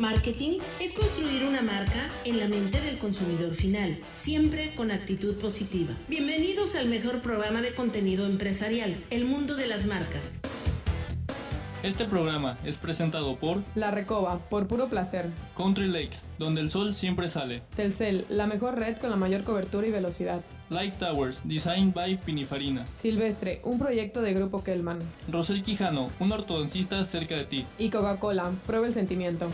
Marketing es construir una marca en la mente del consumidor final, siempre con actitud positiva. Bienvenidos al mejor programa de contenido empresarial, El Mundo de las Marcas. Este programa es presentado por La Recoba, por puro placer. Country Lakes, donde el sol siempre sale. Telcel, la mejor red con la mayor cobertura y velocidad. Light Towers, Design by Pinifarina. Silvestre, un proyecto de Grupo Kelman. Rosel Quijano, un ortodoncista cerca de ti. Y Coca-Cola, prueba el sentimiento.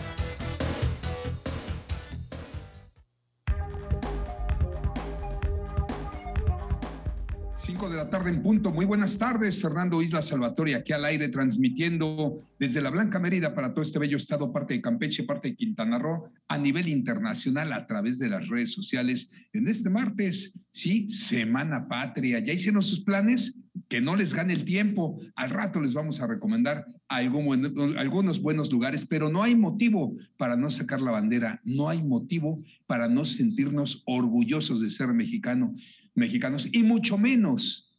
La tarde en punto. Muy buenas tardes, Fernando Isla Salvatore, aquí al aire transmitiendo desde la Blanca Mérida para todo este bello estado, parte de Campeche, parte de Quintana Roo, a nivel internacional a través de las redes sociales. En este martes, sí, Semana Patria. ¿Ya hicieron sus planes? Que no les gane el tiempo. Al rato les vamos a recomendar algunos buenos lugares, pero no hay motivo para no sacar la bandera, no hay motivo para no sentirnos orgullosos de ser mexicano mexicanos y mucho menos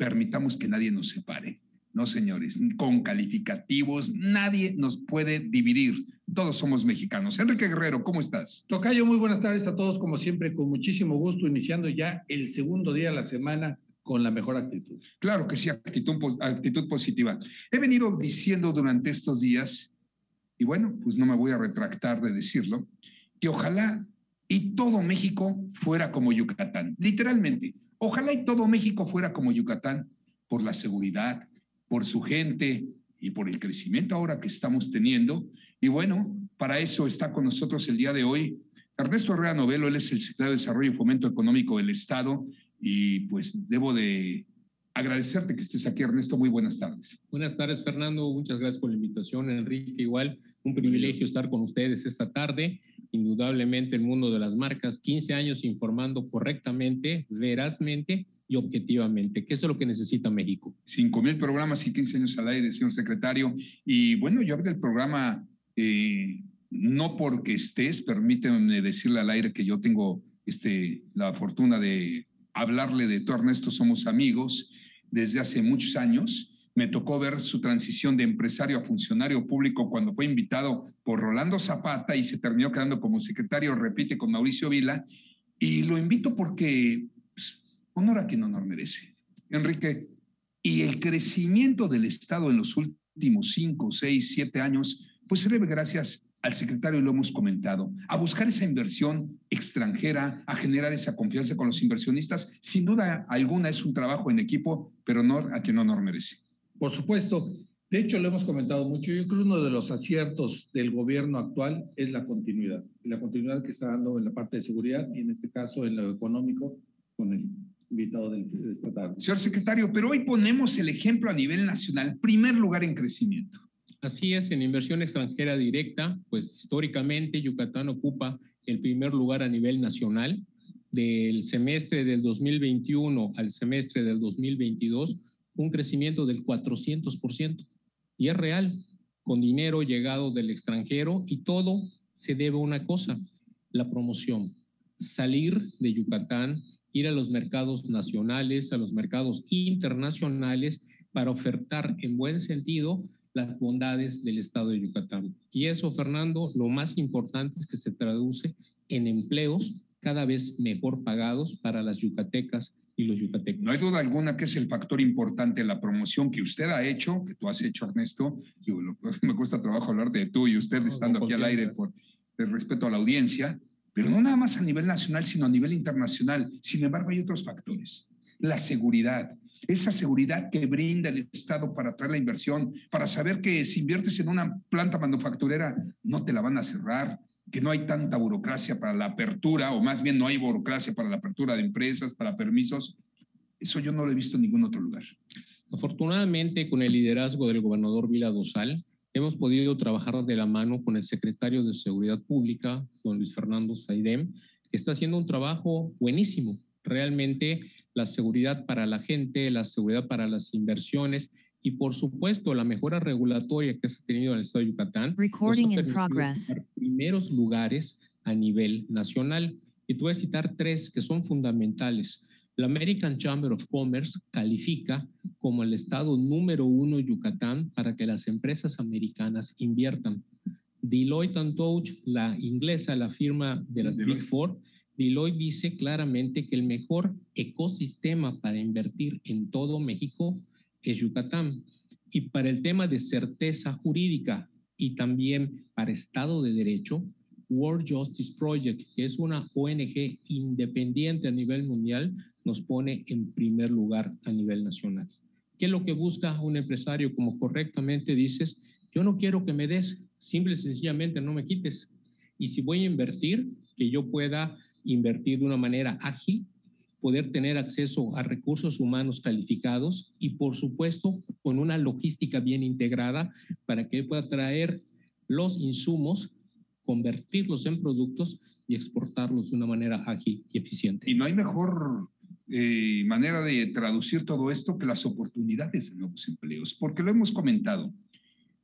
permitamos que nadie nos separe. No, señores, con calificativos, nadie nos puede dividir. Todos somos mexicanos. Enrique Guerrero, ¿cómo estás? Tocayo, muy buenas tardes a todos, como siempre, con muchísimo gusto, iniciando ya el segundo día de la semana con la mejor actitud. Claro que sí, actitud, actitud positiva. He venido diciendo durante estos días, y bueno, pues no me voy a retractar de decirlo, que ojalá y todo México fuera como Yucatán, literalmente. Ojalá y todo México fuera como Yucatán por la seguridad, por su gente y por el crecimiento ahora que estamos teniendo. Y bueno, para eso está con nosotros el día de hoy Ernesto Herrera Novelo, él es el secretario de Desarrollo y Fomento Económico del Estado y pues debo de agradecerte que estés aquí, Ernesto. Muy buenas tardes. Buenas tardes, Fernando. Muchas gracias por la invitación. Enrique, igual, un privilegio estar con ustedes esta tarde indudablemente el mundo de las marcas, 15 años informando correctamente, verazmente y objetivamente, que es lo que necesita México. 5 mil programas y 15 años al aire, señor secretario. Y bueno, yo abrí el programa eh, no porque estés, permítanme decirle al aire que yo tengo este, la fortuna de hablarle de tu Ernesto, somos amigos desde hace muchos años me tocó ver su transición de empresario a funcionario público cuando fue invitado por Rolando Zapata y se terminó quedando como secretario, repite, con Mauricio Vila. Y lo invito porque pues, honor a quien honor merece. Enrique, y el crecimiento del Estado en los últimos cinco, seis, siete años, pues se debe gracias al secretario, lo hemos comentado, a buscar esa inversión extranjera, a generar esa confianza con los inversionistas. Sin duda alguna es un trabajo en equipo, pero honor a quien honor merece. Por supuesto. De hecho, lo hemos comentado mucho. Yo creo que uno de los aciertos del gobierno actual es la continuidad. La continuidad que está dando en la parte de seguridad y en este caso en lo económico con el invitado de esta tarde. Señor secretario, pero hoy ponemos el ejemplo a nivel nacional, primer lugar en crecimiento. Así es, en inversión extranjera directa, pues históricamente Yucatán ocupa el primer lugar a nivel nacional. Del semestre del 2021 al semestre del 2022 un crecimiento del 400%. Y es real, con dinero llegado del extranjero y todo se debe a una cosa, la promoción. Salir de Yucatán, ir a los mercados nacionales, a los mercados internacionales para ofertar en buen sentido las bondades del estado de Yucatán. Y eso, Fernando, lo más importante es que se traduce en empleos cada vez mejor pagados para las yucatecas y los yucatecos. No hay duda alguna que es el factor importante la promoción que usted ha hecho, que tú has hecho, Ernesto. me cuesta trabajo hablar de tú y usted estando aquí al aire por el respeto a la audiencia, pero no nada más a nivel nacional, sino a nivel internacional. Sin embargo, hay otros factores. La seguridad, esa seguridad que brinda el Estado para traer la inversión, para saber que si inviertes en una planta manufacturera, no te la van a cerrar, que no hay tanta burocracia para la apertura, o más bien no hay burocracia para la apertura de empresas, para permisos. Eso yo no lo he visto en ningún otro lugar. Afortunadamente, con el liderazgo del gobernador Vila Dosal, hemos podido trabajar de la mano con el secretario de Seguridad Pública, don Luis Fernando Saidem, que está haciendo un trabajo buenísimo. Realmente la seguridad para la gente, la seguridad para las inversiones y por supuesto la mejora regulatoria que se ha tenido en el estado de Yucatán. Recording in progress. Primeros lugares a nivel nacional. Y te voy a citar tres que son fundamentales. La American Chamber of Commerce califica como el estado número uno Yucatán para que las empresas americanas inviertan. Deloitte Touch, la inglesa, la firma de las Big Four, Deloitte dice claramente que el mejor ecosistema para invertir en todo México es Yucatán. Y para el tema de certeza jurídica y también para Estado de Derecho, World Justice Project, que es una ONG independiente a nivel mundial, nos pone en primer lugar a nivel nacional. ¿Qué es lo que busca un empresario? Como correctamente dices, yo no quiero que me des, simple y sencillamente no me quites. Y si voy a invertir, que yo pueda invertir de una manera ágil, poder tener acceso a recursos humanos calificados y, por supuesto, con una logística bien integrada para que pueda traer los insumos, convertirlos en productos y exportarlos de una manera ágil y eficiente. Y no hay mejor eh, manera de traducir todo esto que las oportunidades de nuevos empleos, porque lo hemos comentado.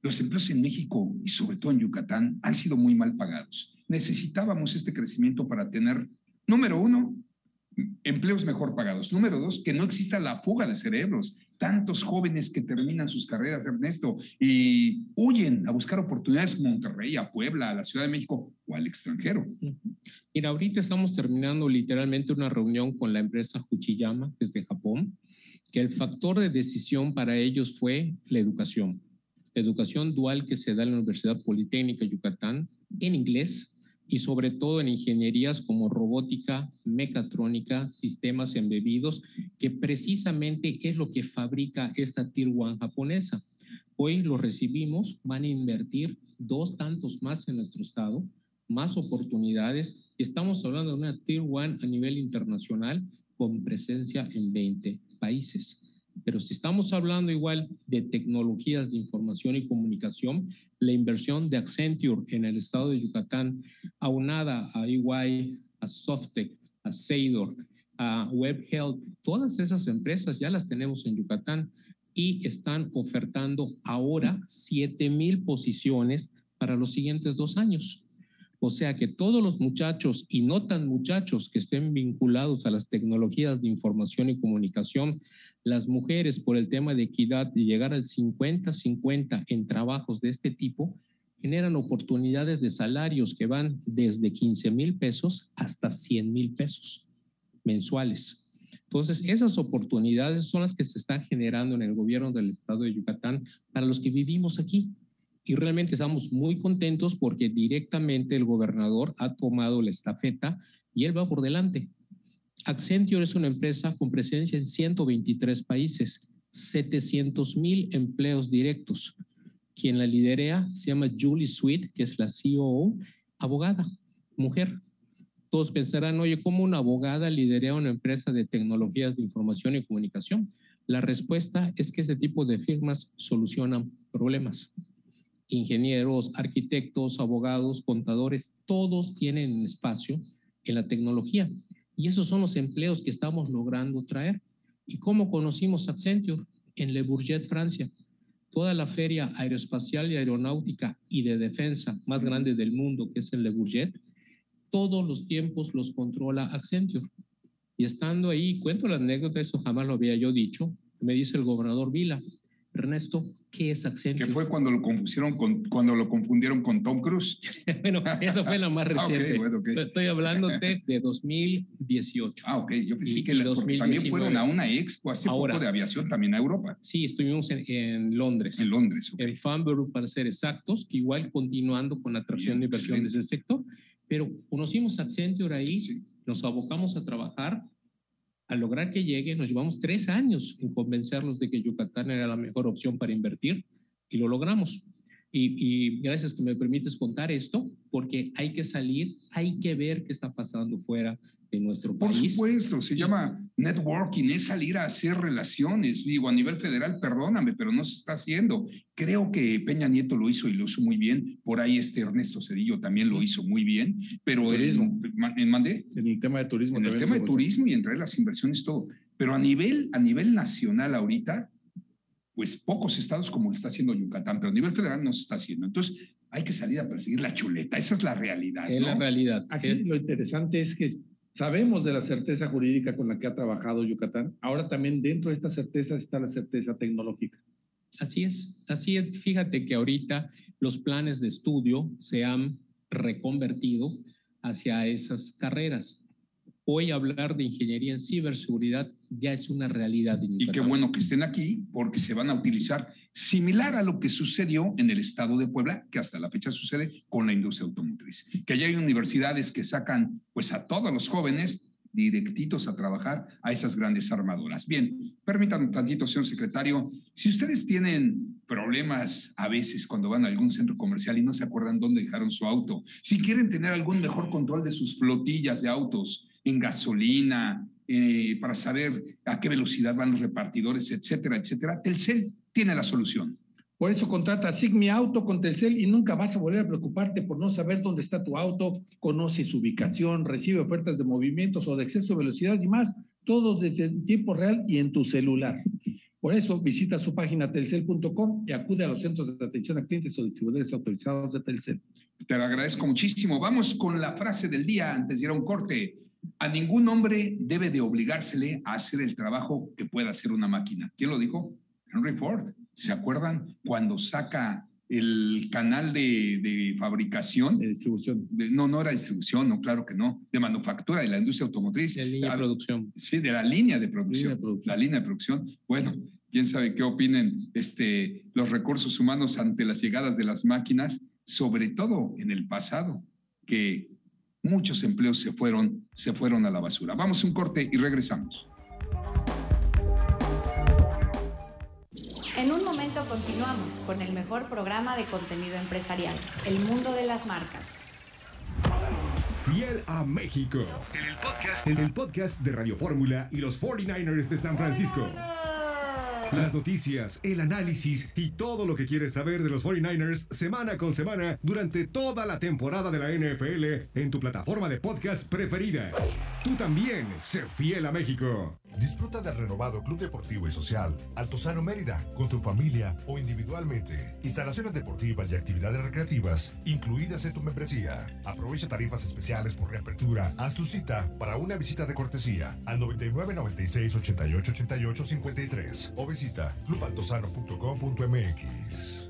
Los empleos en México y sobre todo en Yucatán han sido muy mal pagados. Necesitábamos este crecimiento para tener, número uno, empleos mejor pagados. Número dos, que no exista la fuga de cerebros. Tantos jóvenes que terminan sus carreras, Ernesto, y huyen a buscar oportunidades Monterrey, a Puebla, a la Ciudad de México o al extranjero. Mira, ahorita estamos terminando literalmente una reunión con la empresa Fuchiyama desde Japón, que el factor de decisión para ellos fue la educación. La educación dual que se da en la Universidad Politécnica Yucatán en inglés, y sobre todo en ingenierías como robótica, mecatrónica, sistemas embebidos, que precisamente es lo que fabrica esta Tier One japonesa. Hoy lo recibimos, van a invertir dos tantos más en nuestro estado, más oportunidades. Estamos hablando de una Tier One a nivel internacional con presencia en 20 países. Pero si estamos hablando igual de tecnologías de información y comunicación, la inversión de Accenture en el estado de Yucatán, aunada a EY, a Softec, a Seidor, a WebHealth, todas esas empresas ya las tenemos en Yucatán y están ofertando ahora 7 mil posiciones para los siguientes dos años. O sea que todos los muchachos y no tan muchachos que estén vinculados a las tecnologías de información y comunicación, las mujeres por el tema de equidad de llegar al 50-50 en trabajos de este tipo, generan oportunidades de salarios que van desde 15 mil pesos hasta 100 mil pesos mensuales. Entonces, esas oportunidades son las que se están generando en el gobierno del estado de Yucatán para los que vivimos aquí y realmente estamos muy contentos porque directamente el gobernador ha tomado la estafeta y él va por delante. Accenture es una empresa con presencia en 123 países, 700 mil empleos directos. Quien la liderea se llama Julie Sweet, que es la CEO, abogada, mujer. Todos pensarán, oye, ¿cómo una abogada lidera una empresa de tecnologías de información y comunicación? La respuesta es que ese tipo de firmas solucionan problemas ingenieros, arquitectos, abogados, contadores, todos tienen espacio en la tecnología. Y esos son los empleos que estamos logrando traer. ¿Y cómo conocimos Accenture? En Le Bourget, Francia. Toda la feria aeroespacial y aeronáutica y de defensa más grande del mundo, que es el Le Bourget, todos los tiempos los controla Accenture. Y estando ahí, cuento la anécdota, eso jamás lo había yo dicho, me dice el gobernador Vila, Ernesto, ¿qué es Accenture? Que fue cuando lo confundieron con, cuando lo confundieron con Tom Cruise. bueno, esa fue la más ah, reciente. Estoy hablando de 2018. Ah, ok. Yo pensé que también fueron a una expo hace poco de aviación también a Europa. Sí, estuvimos en, Londres. En Londres. Okay. En Farnborough, para ser exactos, que igual continuando con la atracción de inversión de ese sector. Pero conocimos Accenture ahí, nos abocamos a trabajar al lograr que llegue, nos llevamos tres años en convencerlos de que Yucatán era la mejor opción para invertir y lo logramos. Y, y, gracias que me permites contar esto, porque hay que salir, hay que ver qué está pasando fuera, en nuestro país. Por supuesto, se llama networking, es salir a hacer relaciones. Digo, a nivel federal, perdóname, pero no se está haciendo. Creo que Peña Nieto lo hizo y lo hizo muy bien. Por ahí este Ernesto Cedillo también lo hizo muy bien. Pero turismo. En, mandé. En el tema de turismo. En el tema de turismo y entre las inversiones, todo. Pero a nivel, a nivel nacional ahorita, pues pocos estados como lo está haciendo Yucatán, pero a nivel federal no se está haciendo. Entonces, hay que salir a perseguir la chuleta. Esa es la realidad. Es la realidad. Aquí lo interesante es que Sabemos de la certeza jurídica con la que ha trabajado Yucatán. Ahora también dentro de esta certeza está la certeza tecnológica. Así es, así es. Fíjate que ahorita los planes de estudio se han reconvertido hacia esas carreras. Hoy hablar de ingeniería en ciberseguridad ya es una realidad. y qué bueno que estén aquí porque se van a utilizar similar a lo que sucedió en el estado de Puebla, que hasta la fecha sucede con la industria automotriz. Que ya hay universidades que sacan pues a todos los jóvenes directitos a trabajar a esas grandes armadoras. Bien, permítanme tantito, señor secretario, si ustedes tienen problemas a veces cuando van a algún centro comercial y no se acuerdan dónde dejaron su auto, si quieren tener algún mejor control de sus flotillas de autos, en gasolina, eh, para saber a qué velocidad van los repartidores, etcétera, etcétera, Telcel tiene la solución. Por eso contrata Sigmi Auto con Telcel y nunca vas a volver a preocuparte por no saber dónde está tu auto, conoce su ubicación, recibe ofertas de movimientos o de exceso de velocidad y más, todo desde tiempo real y en tu celular. Por eso visita su página telcel.com y acude a los centros de atención a clientes o distribuidores autorizados de Telcel. Te lo agradezco muchísimo. Vamos con la frase del día antes de ir a un corte. A ningún hombre debe de obligársele a hacer el trabajo que pueda hacer una máquina. ¿Quién lo dijo? Henry Ford. ¿Se acuerdan cuando saca el canal de, fabricación? De distribución. no, no era distribución, no, claro que no. De manufactura de la industria automotriz. De línea de producción. Sí, de la línea de producción. La línea de producción. Bueno, quién sabe qué opinen este, los recursos humanos ante las llegadas de las máquinas, sobre todo en el pasado, que muchos empleos se fueron, se fueron a la basura. Vamos a un corte y regresamos. En un momento continuamos con el mejor programa de contenido empresarial, El Mundo de las Marcas. Fiel a México. En el podcast, en el podcast de Radio Fórmula y los 49ers de San Francisco. Las noticias, el análisis y todo lo que quieres saber de los 49ers semana con semana durante toda la temporada de la NFL en tu plataforma de podcast preferida. Tú también, sé fiel a México. Disfruta del renovado Club Deportivo y Social Altozano Mérida con tu familia o individualmente. Instalaciones deportivas y actividades recreativas incluidas en tu membresía. Aprovecha tarifas especiales por reapertura. Haz tu cita para una visita de cortesía al 99 96 88 88 53 o visita clubaltozano.com.mx.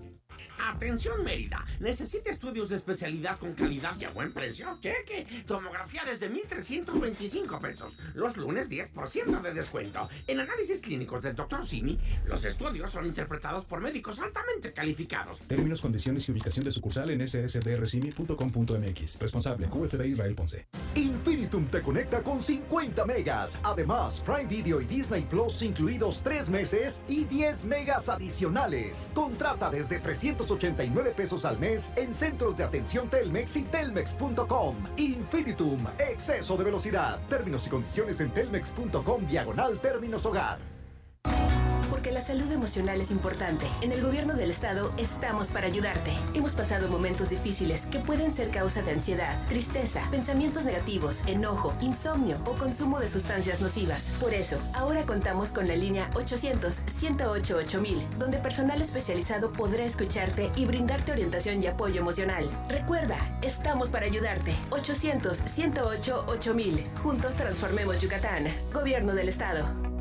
Atención Mérida, necesita estudios de especialidad con calidad y a buen precio. Cheque, tomografía desde 1.325 pesos. Los lunes 10% de descuento. En análisis clínicos del Dr. Simi, los estudios son interpretados por médicos altamente calificados. Términos, condiciones y ubicación de sucursal en ssdrcimi.com.mx. Responsable, QFB Israel Ponce. Infinitum te conecta con 50 megas. Además, Prime Video y Disney Plus incluidos 3 meses y 10 megas adicionales. Contrata desde 380 89 pesos al mes en centros de atención Telmex y telmex.com. Infinitum, exceso de velocidad. Términos y condiciones en telmex.com diagonal términos hogar. Porque la salud emocional es importante. En el gobierno del estado estamos para ayudarte. Hemos pasado momentos difíciles que pueden ser causa de ansiedad, tristeza, pensamientos negativos, enojo, insomnio o consumo de sustancias nocivas. Por eso, ahora contamos con la línea 800-108-8000, donde personal especializado podrá escucharte y brindarte orientación y apoyo emocional. Recuerda, estamos para ayudarte. 800-108-8000. Juntos transformemos Yucatán. Gobierno del Estado.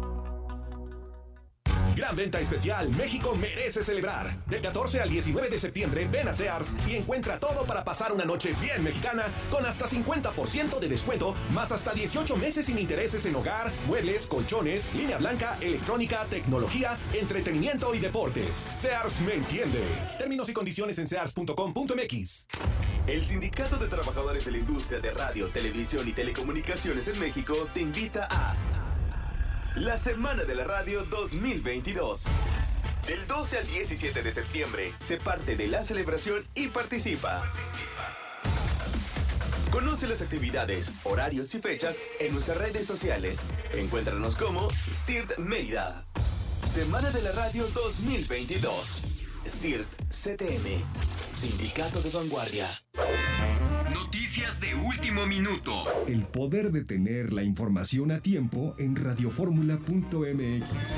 Gran venta especial, México merece celebrar. Del 14 al 19 de septiembre, ven a Sears y encuentra todo para pasar una noche bien mexicana con hasta 50% de descuento, más hasta 18 meses sin intereses en hogar, muebles, colchones, línea blanca, electrónica, tecnología, entretenimiento y deportes. Sears me entiende. Términos y condiciones en sears.com.mx. El Sindicato de Trabajadores de la Industria de Radio, Televisión y Telecomunicaciones en México te invita a la Semana de la Radio 2022. Del 12 al 17 de septiembre, se parte de la celebración y participa. Conoce las actividades, horarios y fechas en nuestras redes sociales. Encuéntranos como STIRT Mérida. Semana de la Radio 2022. STIRT CTM. Sindicato de Vanguardia. De último minuto. El poder de tener la información a tiempo en radioformula.mx.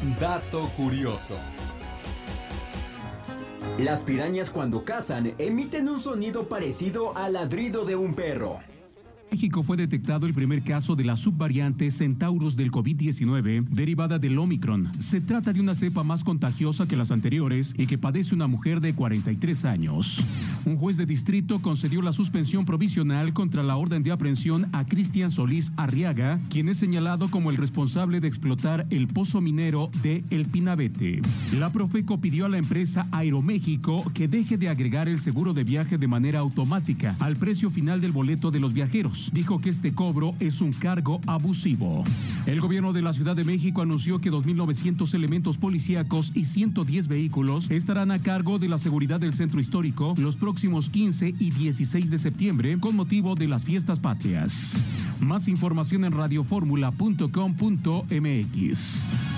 Dato curioso. Las pirañas cuando cazan emiten un sonido parecido al ladrido de un perro. México fue detectado el primer caso de la subvariante Centaurus del COVID-19 derivada del Omicron. Se trata de una cepa más contagiosa que las anteriores y que padece una mujer de 43 años. Un juez de distrito concedió la suspensión provisional contra la orden de aprehensión a Cristian Solís Arriaga, quien es señalado como el responsable de explotar el pozo minero de El Pinabete. La Profeco pidió a la empresa Aeroméxico que deje de agregar el seguro de viaje de manera automática al precio final del boleto de los viajeros dijo que este cobro es un cargo abusivo. El gobierno de la Ciudad de México anunció que 2.900 elementos policíacos y 110 vehículos estarán a cargo de la seguridad del centro histórico los próximos 15 y 16 de septiembre con motivo de las fiestas patrias. Más información en radioformula.com.mx.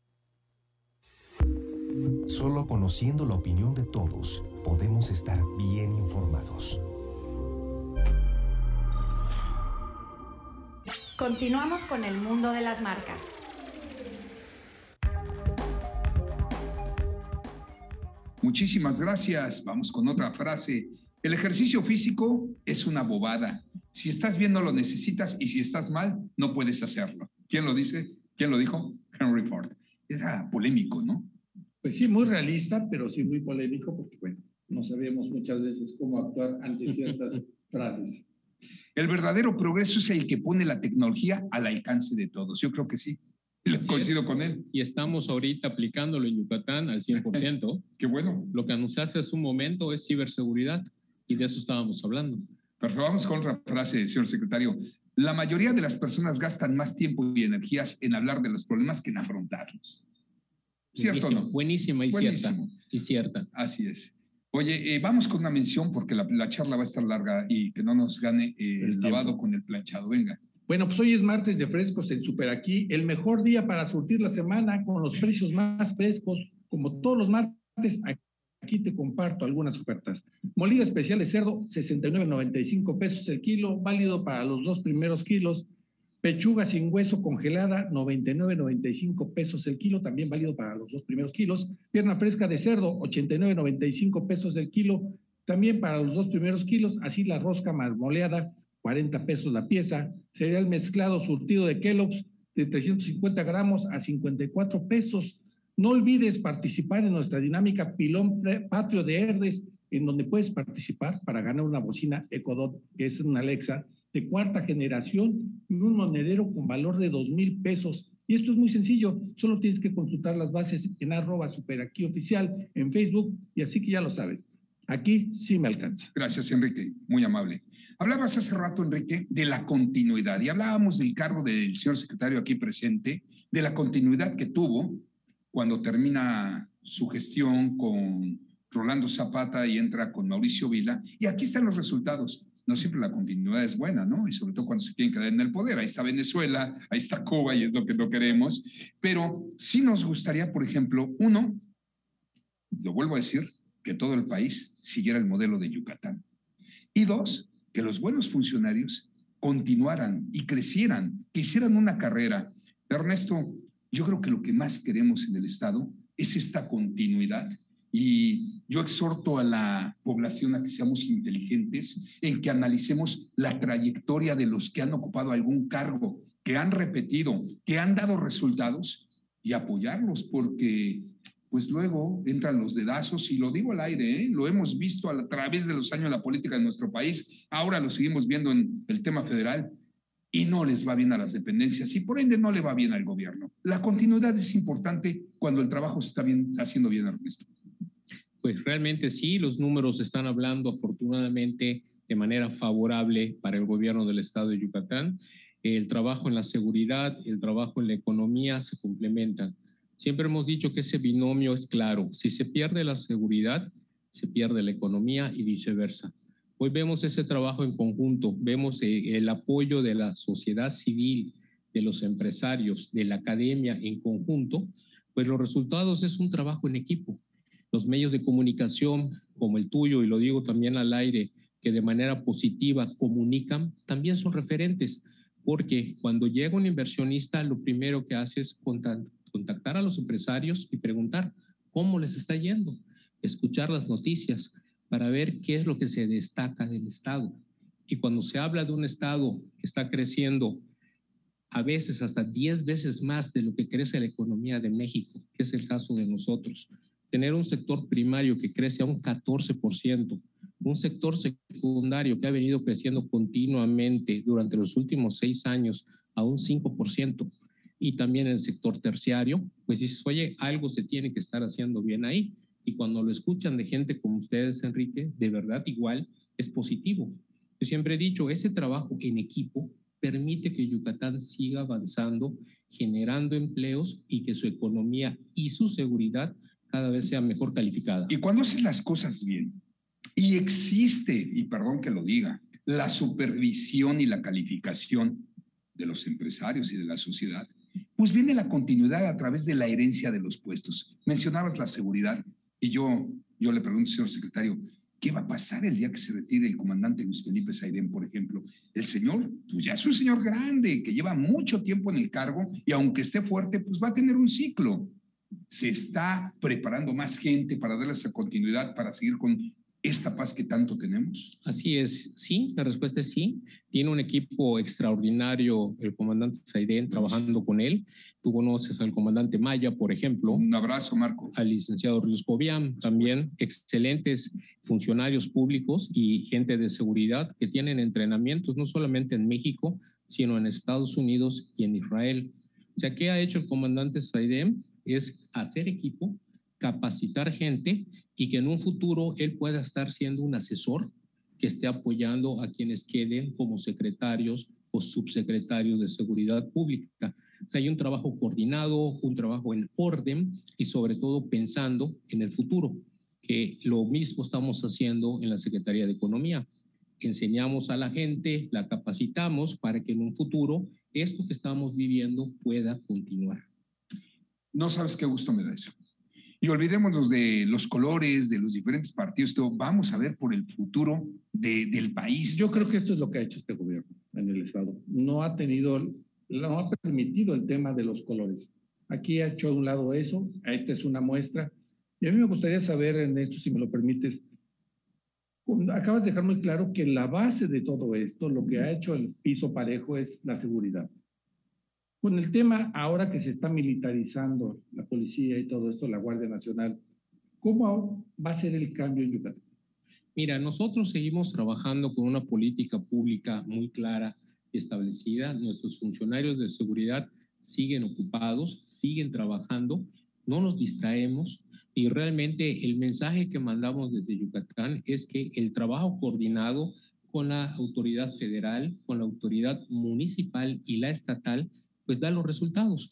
Solo conociendo la opinión de todos podemos estar bien informados. Continuamos con el mundo de las marcas. Muchísimas gracias. Vamos con otra frase. El ejercicio físico es una bobada. Si estás bien no lo necesitas y si estás mal no puedes hacerlo. ¿Quién lo dice? ¿Quién lo dijo? Henry Ford. Era polémico, ¿no? Pues sí, muy realista, pero sí muy polémico porque, bueno, no sabemos muchas veces cómo actuar ante ciertas frases. El verdadero progreso es el que pone la tecnología al alcance de todos. Yo creo que sí. Coincido con él. Y estamos ahorita aplicándolo en Yucatán al 100%. Qué bueno. Lo que anunciaste hace un momento es ciberseguridad y de eso estábamos hablando. Perfecto, vamos con otra frase, señor secretario. La mayoría de las personas gastan más tiempo y energías en hablar de los problemas que en afrontarlos. ¿Cierto o no? Buenísima y cierta. Y cierta. Así es. Oye, eh, vamos con una mención porque la, la, charla va a estar larga y que no nos gane eh, el, el lavado con el planchado. Venga. Bueno, pues hoy es martes de frescos en Super Aquí, el mejor día para surtir la semana con los precios más frescos, como todos los martes. Aquí te comparto algunas ofertas. Molida especial de cerdo, 69.95 pesos el kilo, válido para los dos primeros kilos. Pechuga sin hueso congelada, 99.95 pesos el kilo, también válido para los dos primeros kilos. Pierna fresca de cerdo, 89.95 pesos el kilo, también para los dos primeros kilos. Así la rosca marmoleada, 40 pesos la pieza. Cereal mezclado surtido de Kellogg's, de 350 gramos a 54 pesos. No olvides participar en nuestra dinámica Pilón Patrio de Herdes, en donde puedes participar para ganar una bocina EcoDot, que es una Alexa de cuarta generación y un monedero con valor de dos mil pesos. Y esto es muy sencillo, solo tienes que consultar las bases en arroba super aquí oficial en Facebook y así que ya lo sabes. Aquí sí me alcanza. Gracias, Enrique. Muy amable. Hablabas hace rato, Enrique, de la continuidad y hablábamos del cargo del señor secretario aquí presente, de la continuidad que tuvo cuando termina su gestión con Rolando Zapata y entra con Mauricio Vila. Y aquí están los resultados no siempre la continuidad es buena, ¿no? Y sobre todo cuando se quieren quedar en el poder. Ahí está Venezuela, ahí está Cuba y es lo que no queremos. Pero sí nos gustaría, por ejemplo, uno, lo vuelvo a decir, que todo el país siguiera el modelo de Yucatán. Y dos, que los buenos funcionarios continuaran y crecieran, que hicieran una carrera. Ernesto, yo creo que lo que más queremos en el Estado es esta continuidad Y yo exhorto a la población a que seamos inteligentes, en que analicemos la trayectoria de los que han ocupado algún cargo, que han repetido, que han dado resultados y apoyarlos, porque pues luego entran los dedazos y lo digo al aire, ¿eh? lo hemos visto a través de los años en la política de nuestro país, ahora lo seguimos viendo en el tema federal y no les va bien a las dependencias y por ende no le va bien al gobierno. La continuidad es importante cuando el trabajo se está bien, haciendo bien, Ernesto. Pues realmente sí, los números están hablando afortunadamente de manera favorable para el gobierno del estado de Yucatán. El trabajo en la seguridad el trabajo en la economía se complementan. Siempre hemos dicho que ese binomio es claro. Si se pierde la seguridad, se pierde la economía y viceversa. Hoy vemos ese trabajo en conjunto, vemos eh, el apoyo de la sociedad civil, de los empresarios, de la academia en conjunto, pues los resultados es un trabajo en equipo. Los medios de comunicación como el tuyo, y lo digo también al aire, que de manera positiva comunican, también son referentes, porque cuando llega un inversionista, lo primero que hace es contactar a los empresarios y preguntar cómo les está yendo, escuchar las noticias para ver qué es lo que se destaca del Estado. Y cuando se habla de un Estado que está creciendo a veces hasta 10 veces más de lo que crece la economía de México, que es el caso de nosotros, tener un sector primario que crece a un 14%, un sector secundario que ha venido creciendo continuamente durante los últimos seis años a un 5%, y también el sector terciario, pues dices, oye, algo se tiene que estar haciendo bien ahí. Y cuando lo escuchan de gente como ustedes, Enrique, de verdad igual es positivo. Yo siempre he dicho, ese trabajo en equipo permite que Yucatán siga avanzando, generando empleos y que su economía y su seguridad cada vez sea mejor calificada. Y cuando haces las cosas bien, y existe, y perdón que lo diga, la supervisión y la calificación de los empresarios y de la sociedad, pues viene la continuidad a través de la herencia de los puestos. Mencionabas la seguridad y yo, yo le pregunto, señor secretario, ¿qué va a pasar el día que se retire el comandante Luis Felipe Saidén, por ejemplo? El señor, pues ya es un señor grande, que lleva mucho tiempo en el cargo y aunque esté fuerte, pues va a tener un ciclo. Se está preparando más gente para darle esa continuidad, para seguir con esta paz que tanto tenemos? Así es, sí, la respuesta es sí. Tiene un equipo extraordinario el comandante Saidén trabajando con él. Tú conoces al comandante Maya, por ejemplo. Un abrazo, Marco. Al licenciado Ríos Cobian, también excelentes funcionarios públicos y gente de seguridad que tienen entrenamientos no solamente en México, sino en Estados Unidos y en Israel. O sea, ¿qué ha hecho el comandante Saidén? Es hacer equipo, capacitar gente y que en un futuro él pueda estar siendo un asesor que esté apoyando a quienes queden como secretarios o subsecretarios de seguridad pública. O sea, hay un trabajo coordinado, un trabajo en orden y sobre todo pensando en el futuro, que lo mismo estamos haciendo en la Secretaría de Economía. Enseñamos a la gente, la capacitamos para que en un futuro esto que estamos viviendo pueda continuar. No sabes qué gusto me da eso. Y olvidémonos de los colores, de los diferentes partidos, vamos a ver por el futuro del país. Yo creo que esto es lo que ha hecho este gobierno en el Estado. No ha tenido, no ha permitido el tema de los colores. Aquí ha hecho a un lado eso, esta es una muestra. Y a mí me gustaría saber en esto, si me lo permites, acabas de dejar muy claro que la base de todo esto, lo que ha hecho el piso parejo es la seguridad. Con el tema ahora que se está militarizando la policía y todo esto, la Guardia Nacional, ¿cómo va a ser el cambio en Yucatán? Mira, nosotros seguimos trabajando con una política pública muy clara y establecida. Nuestros funcionarios de seguridad siguen ocupados, siguen trabajando, no nos distraemos y realmente el mensaje que mandamos desde Yucatán es que el trabajo coordinado con la autoridad federal, con la autoridad municipal y la estatal pues da los resultados.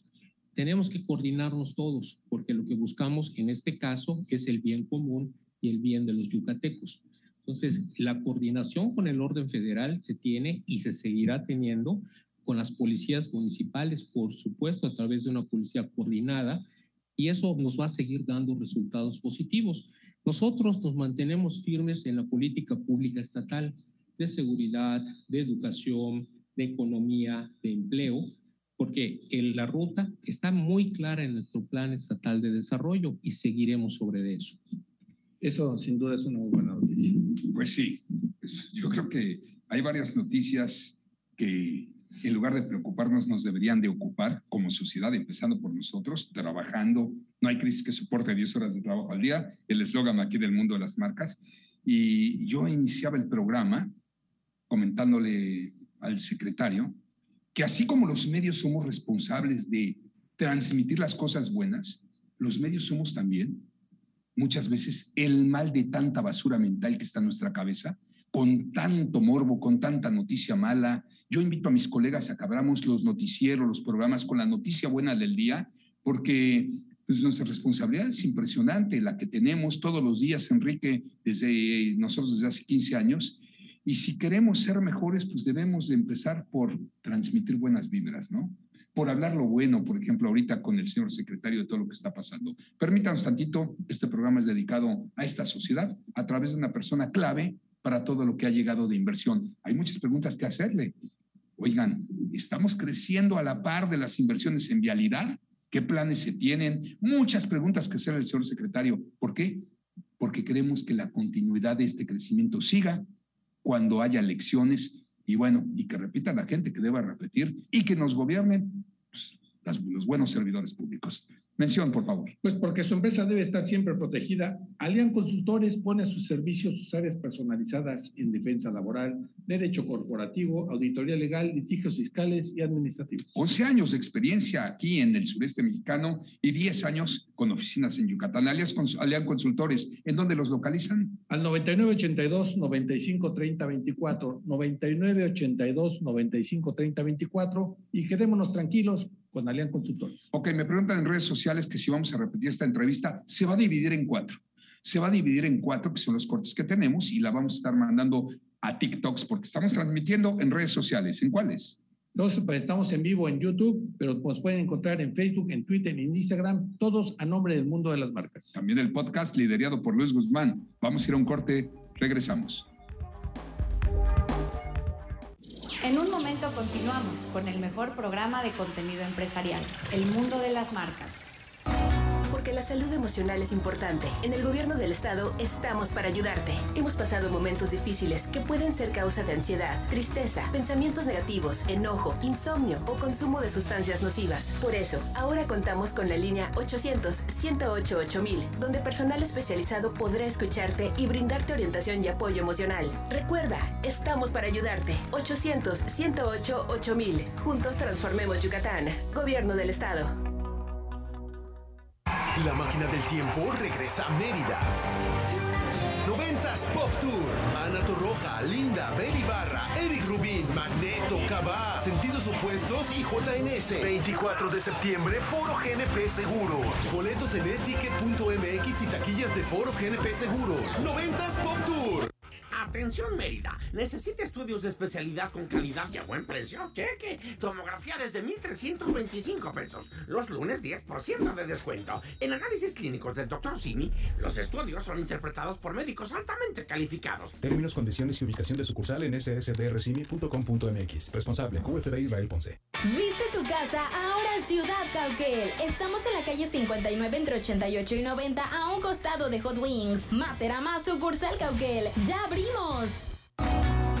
Tenemos que coordinarnos todos, porque lo que buscamos en este caso es el bien común y el bien de los yucatecos. Entonces, la coordinación con el orden federal se tiene y se seguirá teniendo con las policías municipales, por supuesto, a través de una policía coordinada, y eso nos va a seguir dando resultados positivos. Nosotros nos mantenemos firmes en la política pública estatal de seguridad, de educación, de economía, de empleo, porque la ruta está muy clara en nuestro plan estatal de desarrollo y seguiremos sobre eso. Eso sin duda es una muy buena noticia. Pues sí, yo creo que hay varias noticias que en lugar de preocuparnos nos deberían de ocupar como sociedad, empezando por nosotros, trabajando. No hay crisis que soporte 10 horas de trabajo al día, el eslogan aquí del mundo de las marcas. Y yo iniciaba el programa comentándole al secretario que así como los medios somos responsables de transmitir las cosas buenas, los medios somos también muchas veces el mal de tanta basura mental que está en nuestra cabeza, con tanto morbo, con tanta noticia mala. Yo invito a mis colegas a que abramos los noticieros, los programas con la noticia buena del día, porque pues, nuestra responsabilidad es impresionante, la que tenemos todos los días, Enrique, desde nosotros desde hace 15 años. Y si queremos ser mejores, pues debemos de empezar por transmitir buenas vibras, ¿no? por hablar lo bueno, por ejemplo, ahorita con el señor secretario de todo lo que está pasando. Permítanos tantito, este programa es dedicado a esta sociedad a través de una persona clave para todo lo que ha llegado de inversión. Hay muchas preguntas que hacerle. Oigan, ¿estamos creciendo a la par de las inversiones en vialidad? ¿Qué planes se tienen? Muchas preguntas que hacerle al señor secretario. ¿Por qué? Porque queremos que la continuidad de este crecimiento siga cuando haya elecciones y bueno, y que repita la gente que deba repetir y que nos gobiernen pues, los buenos servidores públicos. Mención, por favor. Pues porque su empresa debe estar siempre protegida. Alian Consultores pone a sus servicios sus áreas personalizadas en defensa laboral, derecho corporativo, auditoría legal, litigios fiscales y administrativos. 11 años de experiencia aquí en el sureste mexicano y 10 años con oficinas en Yucatán. Alian Consultores, ¿en dónde los localizan? Al 9982 95 30 24, 9982 95 30 24 y quedémonos tranquilos con Alian Consultores. Ok, me preguntan en redes sociales que si vamos a repetir esta entrevista, se va a dividir en cuatro. Se va a dividir en cuatro, que son los cortes que tenemos, y la vamos a estar mandando a TikToks, porque estamos transmitiendo en redes sociales. ¿En cuáles? Entonces, pues, estamos en vivo en YouTube, pero nos pueden encontrar en Facebook, en Twitter, en Instagram, todos a nombre del mundo de las marcas. También el podcast liderado por Luis Guzmán. Vamos a ir a un corte, regresamos. Continuamos con el mejor programa de contenido empresarial, El Mundo de las Marcas. Porque la salud emocional es importante. En el gobierno del estado estamos para ayudarte. Hemos pasado momentos difíciles que pueden ser causa de ansiedad, tristeza, pensamientos negativos, enojo, insomnio o consumo de sustancias nocivas. Por eso, ahora contamos con la línea 800-108-8000, donde personal especializado podrá escucharte y brindarte orientación y apoyo emocional. Recuerda, estamos para ayudarte. 800-108-8000. Juntos transformemos Yucatán. Gobierno del estado. La máquina del tiempo regresa a Mérida. 90s Pop Tour. Ana Torroja, Linda, Beli Barra, Eric Rubin, Magneto, Cabá, Sentidos Opuestos y JNS. 24 de septiembre, Foro GNP Seguros. Boletos en eticket.mx y taquillas de Foro GNP Seguros. 90s Pop Tour. Atención Mérida, necesita estudios de especialidad con calidad y a buen precio. Cheque, tomografía desde 1.325 pesos. Los lunes 10% de descuento. En análisis clínicos del Dr. Simi, los estudios son interpretados por médicos altamente calificados. Términos, condiciones y ubicación de sucursal en ssdrcimi.com.mx. Responsable, QFB Israel Ponce. Viste tu casa ahora en Ciudad Cauquel. Estamos en la calle 59 entre 88 y 90 a un costado de Hot Wings. Materama sucursal Cauquel. Ya abrimos.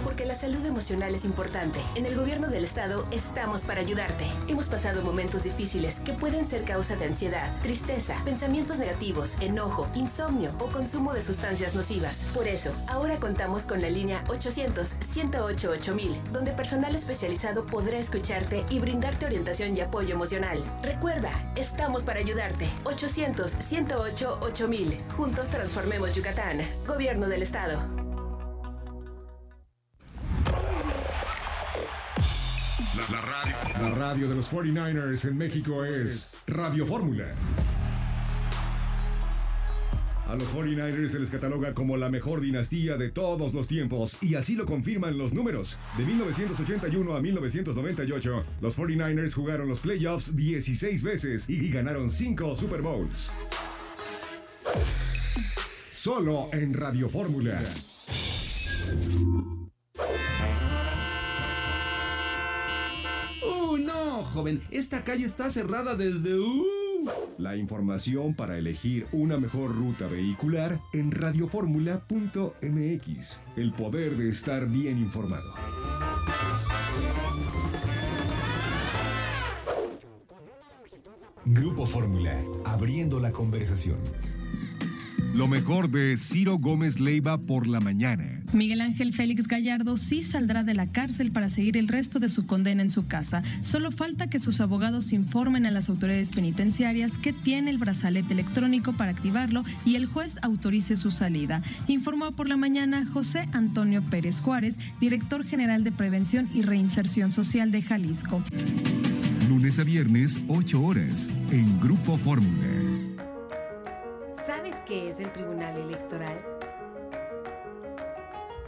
Porque la salud emocional es importante. En el gobierno del estado estamos para ayudarte. Hemos pasado momentos difíciles que pueden ser causa de ansiedad, tristeza, pensamientos negativos, enojo, insomnio o consumo de sustancias nocivas. Por eso, ahora contamos con la línea 800-108-8000, donde personal especializado podrá escucharte y brindarte orientación y apoyo emocional. Recuerda, estamos para ayudarte. 800-108-8000. Juntos transformemos Yucatán. Gobierno del estado. La, radio. De los 49ers en México es Radio Fórmula. A los 49ers se les cataloga como la mejor dinastía de todos los tiempos y así lo confirman los números. De 1981 a 1998, los 49ers jugaron los playoffs 16 veces y ganaron 5 Super Bowls. Solo en Radio Fórmula. No, joven! Esta calle está cerrada desde... Uh, La información para elegir una mejor ruta vehicular en radioformula.mx. El poder de estar bien informado. Grupo Fórmula, abriendo la conversación. Lo mejor de Ciro Gómez Leiva por la mañana. Miguel Ángel Félix Gallardo sí saldrá de la cárcel para seguir el resto de su condena en su casa. Solo falta que sus abogados informen a las autoridades penitenciarias que tiene el brazalete electrónico para activarlo y el juez autorice su salida. Informó por la mañana José Antonio Pérez Juárez, director general de Prevención y Reinserción Social de Jalisco. Lunes a viernes, 8 horas, en Grupo Fórmula. ¿Sabes qué es el Tribunal Electoral?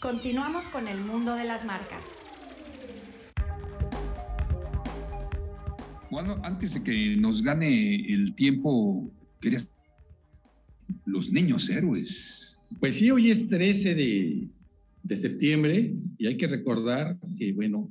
Continuamos con el mundo de las marcas. Bueno, antes de que nos gane el tiempo, quería los niños héroes. Pues sí, hoy es 13 de, de septiembre y hay que recordar que, bueno,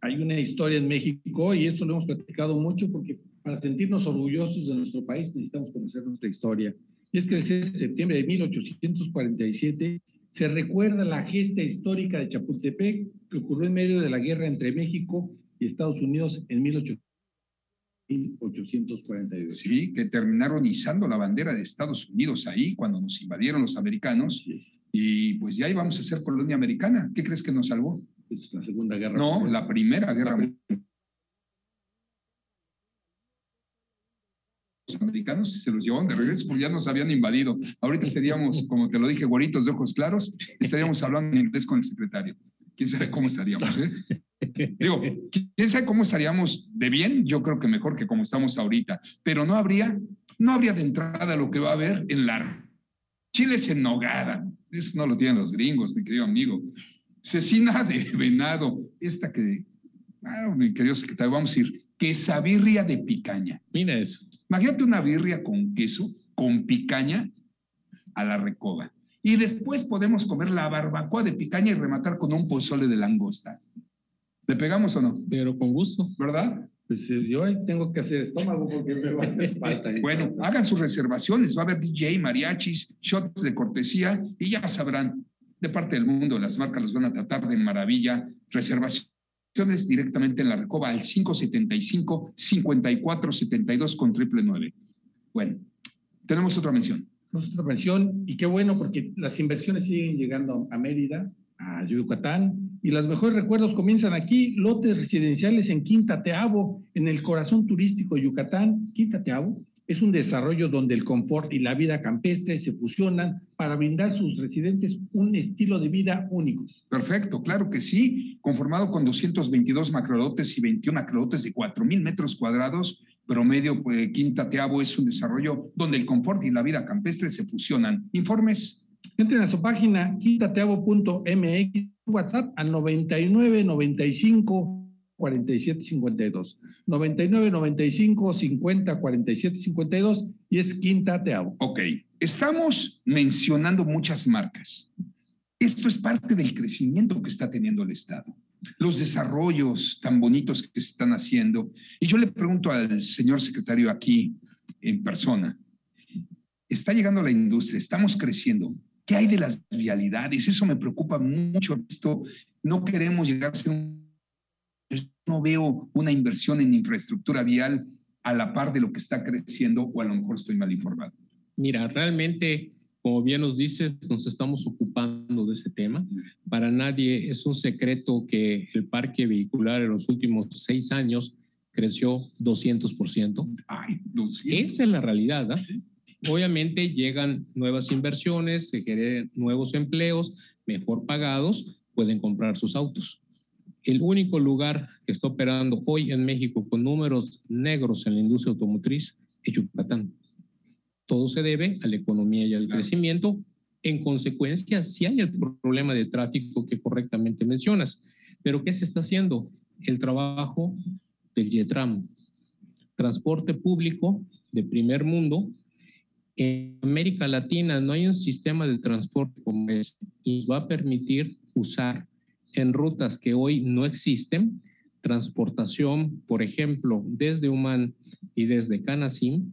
hay una historia en México y esto lo hemos platicado mucho porque para sentirnos orgullosos de nuestro país necesitamos conocer nuestra historia. Y es que el 6 de septiembre de 1847 se recuerda la gesta histórica de Chapultepec que ocurrió en medio de la guerra entre México y Estados Unidos en 1842. Sí, que terminaron izando la bandera de Estados Unidos ahí cuando nos invadieron los americanos. Y pues ya íbamos a ser colonia americana. ¿Qué crees que nos salvó? Es la Segunda Guerra No, Mundial. la Primera Guerra Mundial. Americanos se los llevaron de regreso porque ya nos habían invadido. Ahorita seríamos, como te lo dije, güeritos de ojos claros, estaríamos hablando en inglés con el secretario. ¿Quién sabe cómo estaríamos? eh? Digo, ¿quién sabe cómo estaríamos de bien? Yo creo que mejor que como estamos ahorita. Pero no habría, no habría de entrada lo que va a haber en la chiles en nogada. Eso no lo tienen los gringos, mi querido amigo. Cecina de venado, esta que, ah, mi querido secretario, vamos a ir, quesabirria de picaña. Mira eso. Imagínate una birria con queso, con picaña a la recoba. Y después podemos comer la barbacoa de picaña y rematar con un pozole de langosta. ¿Le pegamos o no? Pero con gusto. ¿Verdad? Pues yo tengo que hacer estómago porque me va a hacer falta. Bueno, hagan sus reservaciones. Va a haber DJ, mariachis, shots de cortesía y ya sabrán, de parte del mundo, las marcas los van a tratar de maravilla. Reservaciones directamente en la Recoba al 575-5472 con triple nueve. Bueno, tenemos otra mención. Nuestra mención, y qué bueno porque las inversiones siguen llegando a Mérida, a Yucatán, y los mejores recuerdos comienzan aquí, lotes residenciales en Quinta Teabo, en el corazón turístico de Yucatán. Quinta Teabo es un desarrollo donde el confort y la vida campestre se fusionan para brindar a sus residentes un estilo de vida único. Perfecto, claro que sí, conformado con 222 macrolotes y 21 macrolotes de 4.000 metros cuadrados, promedio pues, Quinta Teabo es un desarrollo donde el confort y la vida campestre se fusionan. Informes. Entren a su página quintateabo.mx, WhatsApp al 99 95 47 52. 99 95 50 47 52 y es Quinta Teabo. Ok, estamos mencionando muchas marcas. Esto es parte del crecimiento que está teniendo el Estado, los desarrollos tan bonitos que se están haciendo. Y yo le pregunto al señor secretario aquí en persona, está llegando la industria, estamos creciendo. ¿Qué hay de las vialidades? Eso me preocupa mucho. Esto no queremos llegar a ser un... No veo una inversión en infraestructura vial a la par de lo que está creciendo o a lo mejor estoy mal informado. Mira, realmente, como bien nos dices, nos estamos ocupando de ese tema. Para nadie es un secreto que el parque vehicular en los últimos seis años creció 200%. Ay, 200. Esa es la realidad. ¿ah? Obviamente llegan nuevas inversiones, se generan nuevos empleos, mejor pagados, pueden comprar sus autos. El único lugar que está operando hoy en México con números negros en la industria automotriz es Yucatán. Todo se debe a la economía y al crecimiento. En consecuencia, sí hay el problema de tráfico que correctamente mencionas. Pero ¿qué se está haciendo? El trabajo del YETRAM, transporte público de primer mundo. En América Latina no hay un sistema de transporte como este y va a permitir usar en rutas que hoy no existen, transportación, por ejemplo, desde Humán y desde Canasim,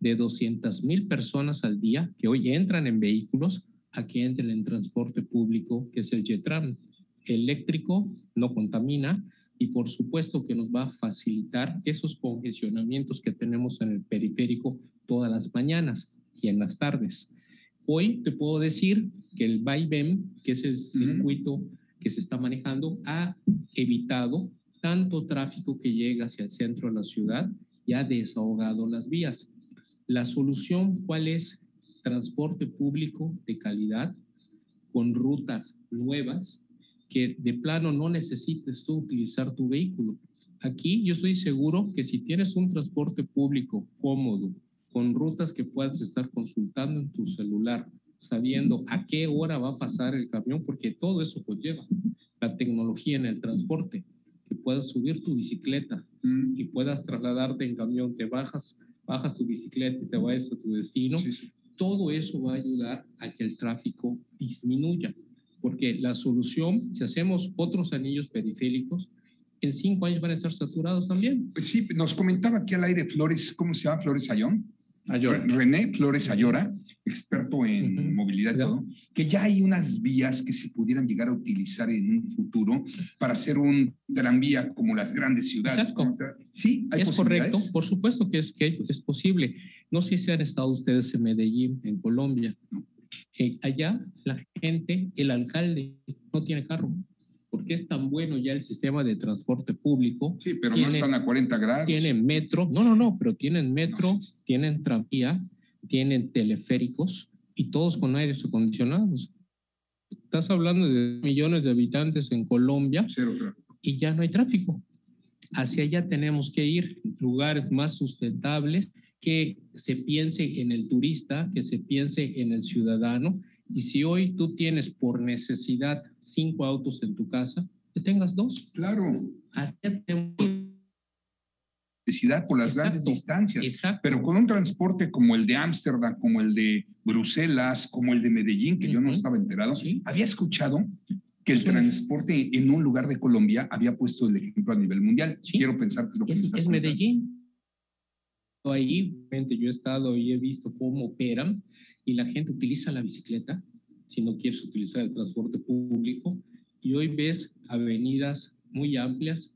de 200 mil personas al día que hoy entran en vehículos a que entren en transporte público, que es el JETRAM. Eléctrico, no contamina y por supuesto que nos va a facilitar esos congestionamientos que tenemos en el periférico todas las mañanas y en las tardes. Hoy te puedo decir que el VAIBEM, que es el circuito que se está manejando, ha evitado tanto tráfico que llega hacia el centro de la ciudad y ha desahogado las vías. La solución, ¿cuál es? Transporte público de calidad con rutas nuevas que de plano no necesites tú utilizar tu vehículo. Aquí yo estoy seguro que si tienes un transporte público cómodo, con rutas que puedas estar consultando en tu celular, sabiendo a qué hora va a pasar el camión, porque todo eso conlleva la tecnología en el transporte, que puedas subir tu bicicleta y puedas trasladarte en camión, te bajas, bajas tu bicicleta y te vayas a tu destino. Todo eso va a ayudar a que el tráfico disminuya, porque la solución, si hacemos otros anillos periféricos, en cinco años van a estar saturados también. Pues sí, nos comentaba aquí al aire Flores, ¿cómo se llama? Flores Ayón. René Flores Ayora, experto en movilidad y todo, que ya hay unas vías que se pudieran llegar a utilizar en un futuro para hacer un tranvía como las grandes ciudades. Sí, es correcto, por supuesto que es, que es posible. No sé si han estado ustedes en Medellín, en Colombia. Eh, allá la gente, el alcalde no tiene carro porque es tan bueno ya el sistema de transporte público. Sí, pero no están a 40 grados. Tienen metro, no, no, no, pero tienen metro, tienen tranvía, tienen teleféricos y todos con aires acondicionados. Estás hablando de millones de habitantes en Colombia y ya no hay tráfico. Hacia allá tenemos que ir, lugares más sustentables, que se piense en el turista, que se piense en el ciudadano y si hoy tú tienes por necesidad cinco autos en tu casa, que tengas dos. Claro. Necesidad por las grandes distancias. Exacto. Pero con un transporte como el de Ámsterdam, como el de Bruselas, como el de Medellín, que yo no estaba enterado, había escuchado que el transporte en un lugar de Colombia había puesto el ejemplo a nivel mundial. Quiero pensar que es lo que es, es Medellín. Ahí, yo he estado y he visto cómo operan y la gente utiliza la bicicleta si no quieres utilizar el transporte público y hoy ves avenidas muy amplias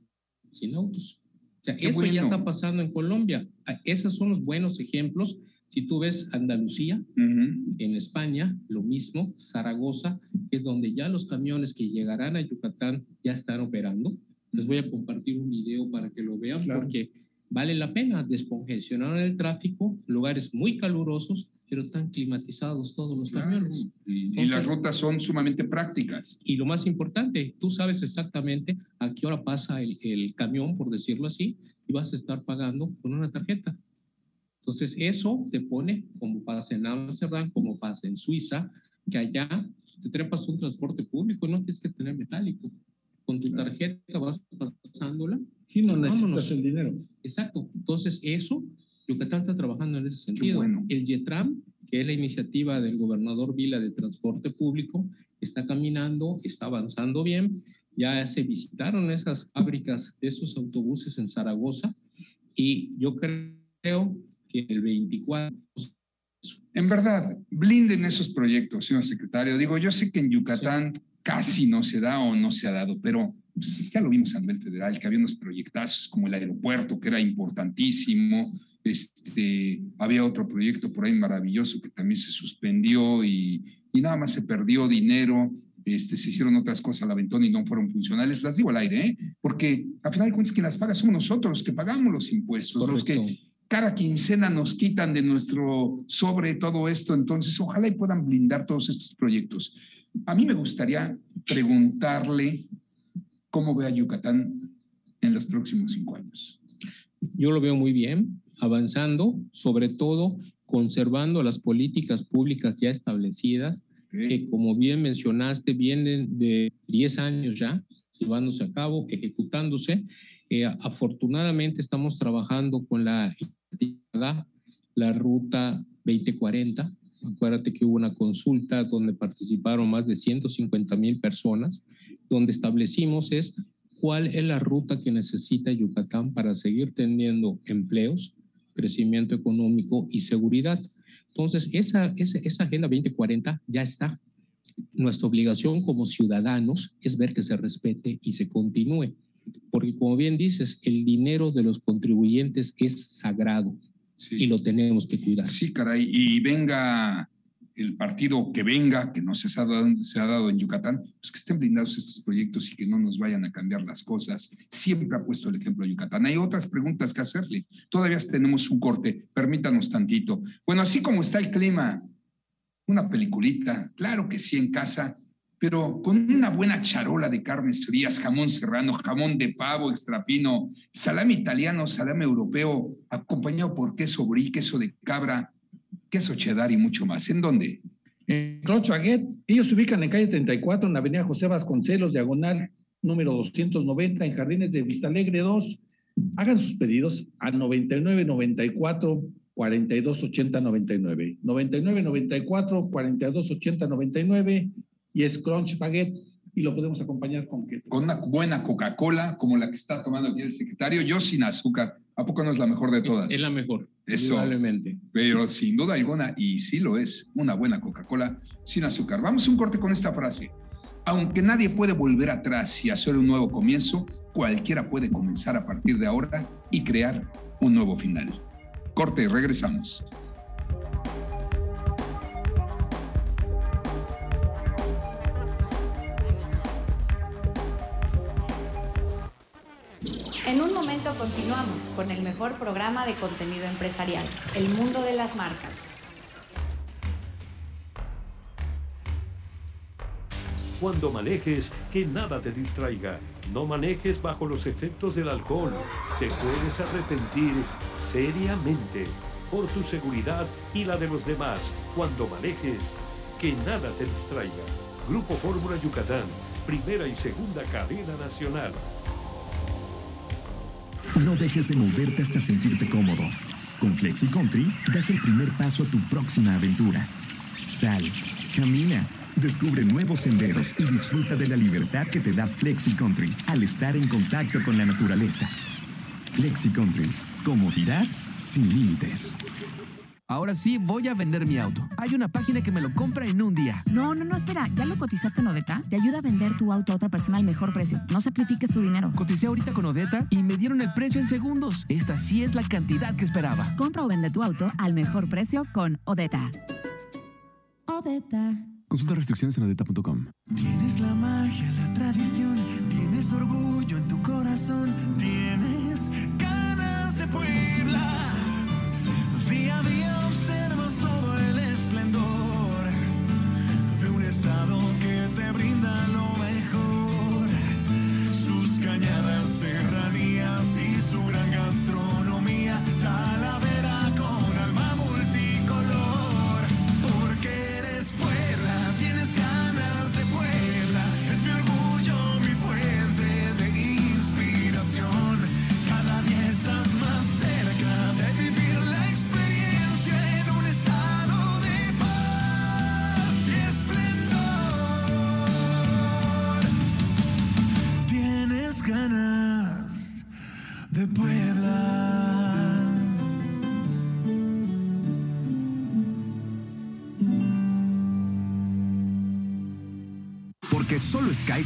sin autos. O sea, eso ya está pasando en Colombia. Ah, esos son los buenos ejemplos. Si tú ves Andalucía, en España, lo mismo, Zaragoza, que es donde ya los camiones que llegarán a Yucatán ya están operando. Les voy a compartir un video para que lo vean porque vale la pena descongestionar el tráfico, lugares muy calurosos, pero están climatizados todos los camiones. Y, las rutas son sumamente prácticas. Y lo más importante, tú sabes exactamente a qué hora pasa el, el, camión, por decirlo así, y vas a estar pagando con una tarjeta. Entonces, eso te pone, como pasa en Amsterdam, como pasa en Suiza, que allá te trepas un transporte público, no tienes que tener metálico. Con tu tarjeta vas pasándola. Sí, no necesitas el dinero. Exacto. Entonces, eso Yucatán está trabajando en ese sentido. El YETRAM, que es la iniciativa del gobernador Vila de Transporte Público, está caminando, está avanzando bien. Ya se visitaron esas fábricas de esos autobuses en Zaragoza y yo creo que el 24 en verdad, blinden esos proyectos, señor secretario. Digo, yo sé que en Yucatán casi no se da o no se ha dado, pero pues, ya lo vimos a nivel federal, que había unos proyectazos como el aeropuerto, que era importantísimo, este, había otro proyecto por ahí maravilloso que también se suspendió y, y nada más se perdió dinero. Este, se hicieron otras cosas al aventón y no fueron funcionales. Las digo al aire, ¿eh? porque al final de cuentas quien las paga somos nosotros, los que pagamos los impuestos, los que cada quincena nos quitan de nuestro sobre todo esto. Entonces, ojalá y puedan blindar todos estos proyectos. A mí me gustaría preguntarle ¿cómo ve a Yucatán en los próximos cinco años? Yo lo veo muy bien, avanzando, sobre todo conservando las políticas públicas ya establecidas, que como bien mencionaste, vienen de 10 años ya llevándose a cabo, ejecutándose. Eh, afortunadamente estamos trabajando con la, la ruta 2040. Acuérdate que hubo una consulta donde participaron más de 150 mil personas, donde establecimos es cuál es la ruta que necesita Yucatán para seguir teniendo empleos, crecimiento económico y seguridad. Entonces, esa, esa, esa Agenda 2040 ya está. Nuestra obligación como ciudadanos es ver que se respete y se continúe, porque como bien dices, el dinero de los contribuyentes es sagrado y lo tenemos que cuidar. Sí, caray, y venga el partido que venga, que no se ha, dado, se ha dado en Yucatán, pues que estén blindados estos proyectos y que no nos vayan a cambiar las cosas. Siempre ha puesto el ejemplo de Yucatán. Hay otras preguntas que hacerle. Todavía tenemos un corte, permítanos tantito. Bueno, así como está el clima, una peliculita, claro que sí en casa, pero con una buena charola de carnes frías, jamón serrano, jamón de pavo, extrapino, salame italiano, salame europeo, acompañado por queso brie, queso de cabra, queso cheddar y mucho más. ¿En dónde? En Crunch Baguette. Ellos se ubican en calle 34, en la avenida José Vasconcelos, diagonal número 290, en Jardines de Vista Alegre 2. Hagan sus pedidos a 99 94 42 80 99. 99 94 42 80 99 y es Crunch Baguette y lo podemos acompañar con qué? Con una buena Coca-Cola como la que está tomando aquí el secretario, yo sin azúcar. ¿A poco no es la mejor de todas? Es la mejor. Eso. Probablemente. Pero sin duda alguna, y sí lo es, una buena Coca-Cola sin azúcar. Vamos a un corte con esta frase. Aunque nadie puede volver atrás y hacer un nuevo comienzo, cualquiera puede comenzar a partir de ahora y crear un nuevo final. Corte, regresamos. En un momento continuamos con el mejor programa de contenido empresarial, El Mundo de las Marcas. Cuando manejes, que nada te distraiga. No manejes bajo los efectos del alcohol. Te puedes arrepentir seriamente por tu seguridad y la de los demás. Cuando manejes, que nada te distraiga. Grupo Fórmula Yucatán, primera y segunda cadena nacional. No dejes de moverte hasta sentirte cómodo. Con Flexi Country das el primer paso a tu próxima aventura. Sal, camina, descubre nuevos senderos y disfruta de la libertad que te da Flexi Country al estar en contacto con la naturaleza. Flexi Country, comodidad sin límites. Ahora sí voy a vender mi auto. Hay una página que me lo compra en un día. No, no, no, espera. ¿Ya lo cotizaste en Odeta? Te ayuda a vender tu auto a otra persona al mejor precio. No sacrifiques tu dinero. Coticé ahorita con Odeta y me dieron el precio en segundos. Esta sí es la cantidad que esperaba. Compra o vende tu auto al mejor precio con Odeta. Odeta. Consulta restricciones en odeta.com. Tienes la magia, la tradición, tienes orgullo en tu corazón, tienes ganas de Puebla. Día a día observas todo el esplendor de un estado que te brinda lo mejor. Sus cañadas, serranías y su gran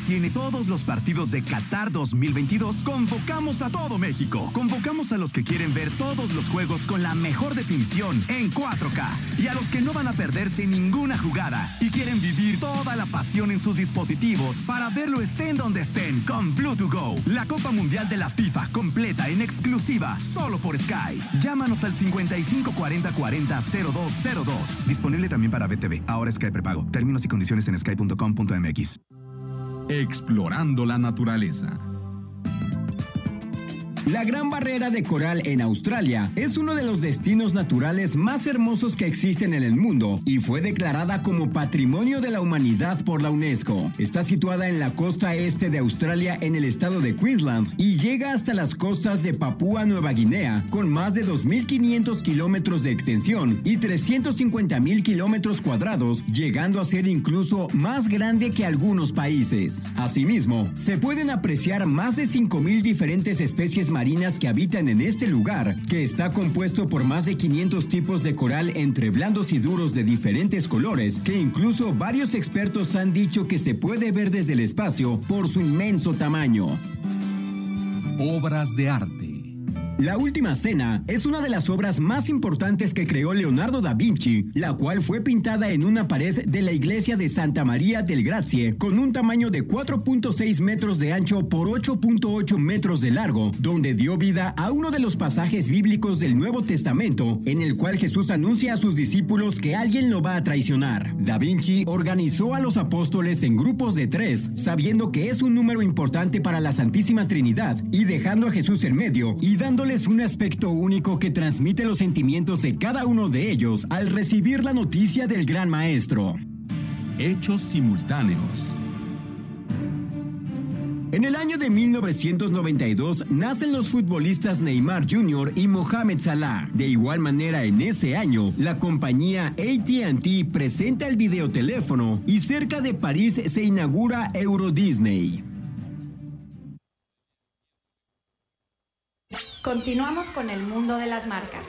tiene todos los partidos de Qatar 2022. Convocamos a todo México. Convocamos a los que quieren ver todos los juegos con la mejor definición en 4K. Y a los que no van a perderse ninguna jugada y quieren vivir toda la pasión en sus dispositivos para verlo estén donde estén con Bluetooth Go. La Copa Mundial de la FIFA completa en exclusiva solo por Sky. Llámanos al 55 40 40 0202. Disponible también para BTV. Ahora Sky prepago. Términos y condiciones en sky.com.mx. Explorando la naturaleza. La Gran Barrera de Coral en Australia es uno de los destinos naturales más hermosos que existen en el mundo y fue declarada como Patrimonio de la Humanidad por la UNESCO. Está situada en la costa este de Australia en el estado de Queensland y llega hasta las costas de Papúa Nueva Guinea con más de 2.500 kilómetros de extensión y 350.000 kilómetros cuadrados, llegando a ser incluso más grande que algunos países. Asimismo, se pueden apreciar más de 5.000 diferentes especies marinas que habitan en este lugar, que está compuesto por más de 500 tipos de coral entre blandos y duros de diferentes colores, que incluso varios expertos han dicho que se puede ver desde el espacio por su inmenso tamaño. Obras de arte. La Última Cena es una de las obras más importantes que creó Leonardo da Vinci, la cual fue pintada en una pared de la iglesia de Santa María del Grazie con un tamaño de 4.6 metros de ancho por 8.8 metros de largo, donde dio vida a uno de los pasajes bíblicos del Nuevo Testamento, en el cual Jesús anuncia a sus discípulos que alguien lo va a traicionar. Da Vinci organizó a los apóstoles en grupos de tres, sabiendo que es un número importante para la Santísima Trinidad, y dejando a Jesús en medio y dando es un aspecto único que transmite los sentimientos de cada uno de ellos al recibir la noticia del gran maestro. Hechos simultáneos. En el año de 1992 nacen los futbolistas Neymar Jr. y Mohamed Salah. De igual manera, en ese año, la compañía ATT presenta el videoteléfono y cerca de París se inaugura Euro Disney. Continuamos con el mundo de las marcas.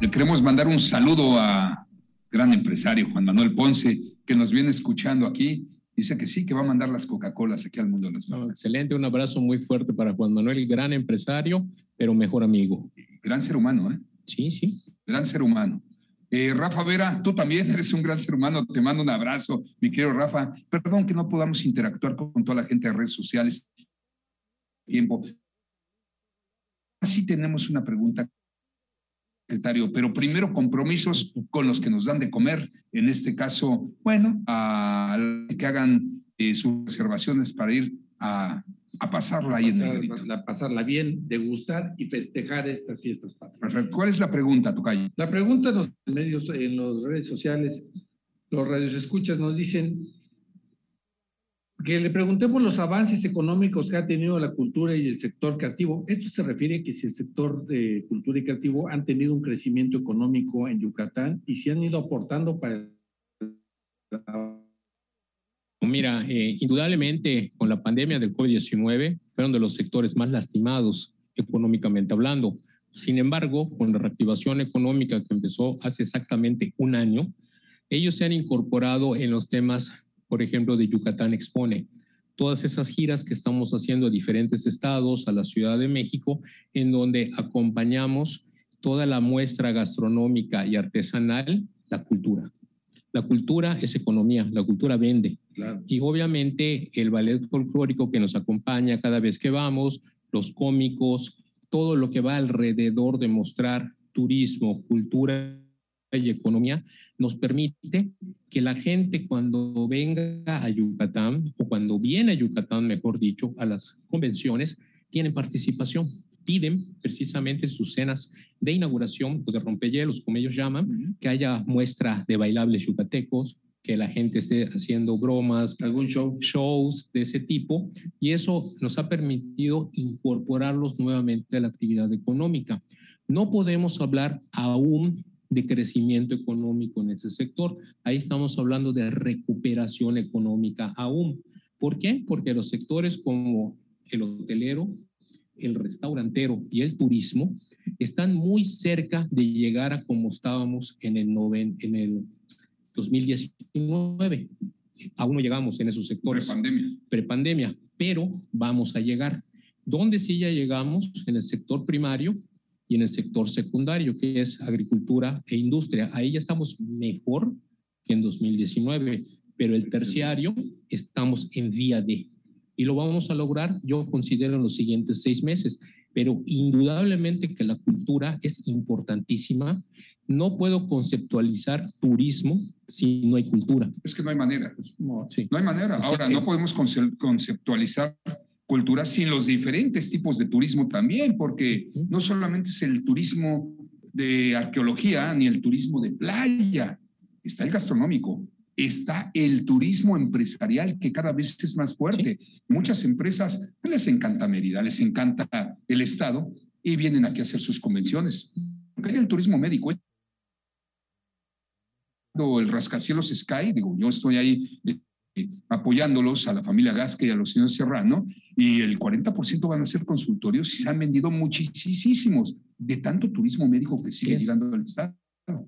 Le queremos mandar un saludo a gran empresario Juan Manuel Ponce, que nos viene escuchando aquí. Dice que sí, que va a mandar las Coca-Colas aquí al mundo de las marcas. excelente, un abrazo muy fuerte para Juan Manuel, gran empresario, pero mejor amigo. Gran ser humano, ¿eh? Sí, sí. Gran ser humano. Eh, Rafa Vera, tú también eres un gran ser humano, te mando un abrazo, mi querido Rafa. Perdón que no podamos interactuar con toda la gente de redes sociales. Tiempo. Así tenemos una pregunta, secretario, pero primero compromisos con los que nos dan de comer, en este caso, bueno, a que hagan eh, sus reservaciones para ir a a pasarla ahí en el A pasarla bien, degustar y festejar estas fiestas patrias. ¿Cuál es la pregunta, Tocayo? La pregunta en los medios, en las redes sociales, los radios escuchas nos dicen que le preguntemos los avances económicos que ha tenido la cultura y el sector creativo. Esto se refiere a que si el sector de cultura y creativo han tenido un crecimiento económico en Yucatán y si han ido aportando para Mira, eh, indudablemente con la pandemia del COVID-19 fueron de los sectores más lastimados económicamente hablando. Sin embargo, con la reactivación económica que empezó hace exactamente un año, ellos se han incorporado en los temas, por ejemplo, de Yucatán Expone. Todas esas giras que estamos haciendo a diferentes estados, a la Ciudad de México, en donde acompañamos toda la muestra gastronómica y artesanal, la cultura. La cultura es economía, la cultura vende. Y obviamente el ballet folclórico que nos acompaña cada vez que vamos, los cómicos, todo lo que va alrededor de mostrar turismo, cultura y economía, nos permite que la gente cuando venga a Yucatán, o cuando viene a Yucatán, mejor dicho, a las convenciones, tienen participación piden precisamente en sus cenas de inauguración o de rompehielos, como ellos llaman, que haya muestra de bailables yucatecos, que la gente esté haciendo bromas, algún show, shows de ese tipo, y eso nos ha permitido incorporarlos nuevamente a la actividad económica. No podemos hablar aún de crecimiento económico en ese sector. Ahí estamos hablando de recuperación económica aún. ¿Por qué? Porque los sectores como el hotelero, el restaurantero y el turismo están muy cerca de llegar a como estábamos en el, en el 2019. Aún no llegamos en esos sectores. Prepandemia. Prepandemia, pero vamos a llegar. ¿Dónde sí ya llegamos? En el sector primario y en el sector secundario, que es agricultura e industria. Ahí ya estamos mejor que en 2019, pero el terciario estamos en vía de y lo vamos a lograr, yo considero, en los siguientes seis meses. Pero indudablemente que la cultura es importantísima. No puedo conceptualizar turismo si no hay cultura. Es que no hay manera. No, sí. No hay manera. O sea Ahora, que- no podemos conce- conceptualizar cultura sin los diferentes tipos de turismo también, porque no solamente es el turismo de arqueología ni el turismo de playa, está el gastronómico, está el turismo empresarial que cada vez es más fuerte. Muchas empresas pues, les encanta Mérida, les encanta el Estado y vienen aquí a hacer sus convenciones. Porque hay el turismo médico. El rascacielos Sky, digo, yo estoy ahí eh, apoyándolos a la familia Gasca y a los señores Serrano, y el 40% van a ser consultorios y se han vendido muchísimos de tanto turismo médico que sigue llegando al Estado.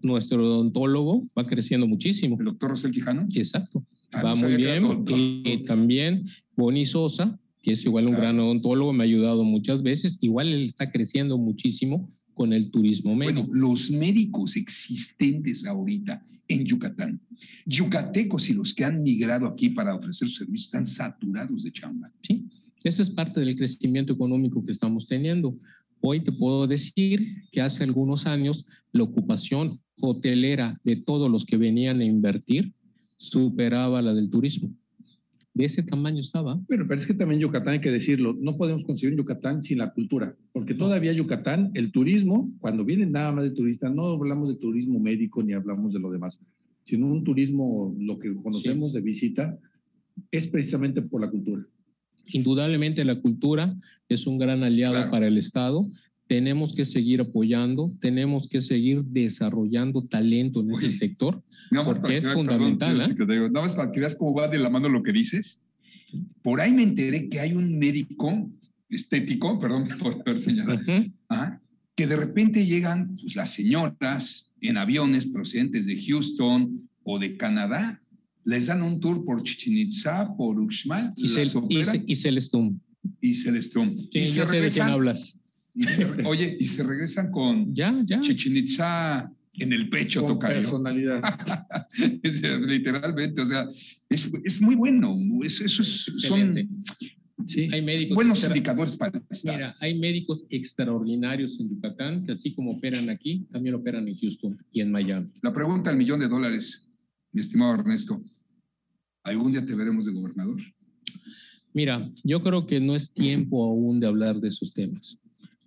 Nuestro odontólogo va creciendo muchísimo. ¿El doctor Rosel Quijano? Exacto. Ah, va no muy bien. Y también Boni Sosa, que es igual un gran odontólogo, me ha ayudado muchas veces. Igual él está creciendo muchísimo con el turismo médico. Bueno, los médicos existentes ahorita en Yucatán, yucatecos y los que han migrado aquí para ofrecer su servicio están saturados de chamba. Sí, ese es parte del crecimiento económico que estamos teniendo. Hoy te puedo decir que hace algunos años la ocupación hotelera de todos los que venían a invertir superaba la del turismo. De ese tamaño estaba. Pero, es que también Yucatán hay que decirlo, no podemos concebir Yucatán sin la cultura, porque todavía Yucatán, el turismo, cuando vienen nada más de turistas, no hablamos de turismo médico ni hablamos de lo demás, sino un turismo, lo que conocemos de visita, es precisamente por la cultura. Indudablemente la cultura es un gran aliado para el Estado. Tenemos que seguir apoyando, tenemos que seguir desarrollando talento en ese sector, Nada más para porque que es perdón, fundamental. señor ¿eh? nada más para que veas cómo va de la mano lo que dices. Por ahí me enteré que hay un médico estético, perdón por haber señalado, que de repente llegan pues, las señoras en aviones procedentes de Houston o de Canadá, les dan un tour por Chichen Itza, por Uxmal, Y, las y, Ce- y Celestum. y Celestrum. Sí, y de quién hablas. Y se- oye, y se regresan con ya, ya. Chichen Itza en el pecho, Con tocayo. personalidad. Literalmente, o sea, es, es muy bueno. Es- eso es, son Excelente. hay médicos buenos extra- indicadores para el Estado. Mira, hay médicos extraordinarios en Yucatán que así como operan aquí, también operan en Houston y en Miami. La pregunta al millón de dólares, mi estimado Ernesto. ¿Algún día te veremos de gobernador? Mira, yo creo que no es tiempo aún de hablar de esos temas.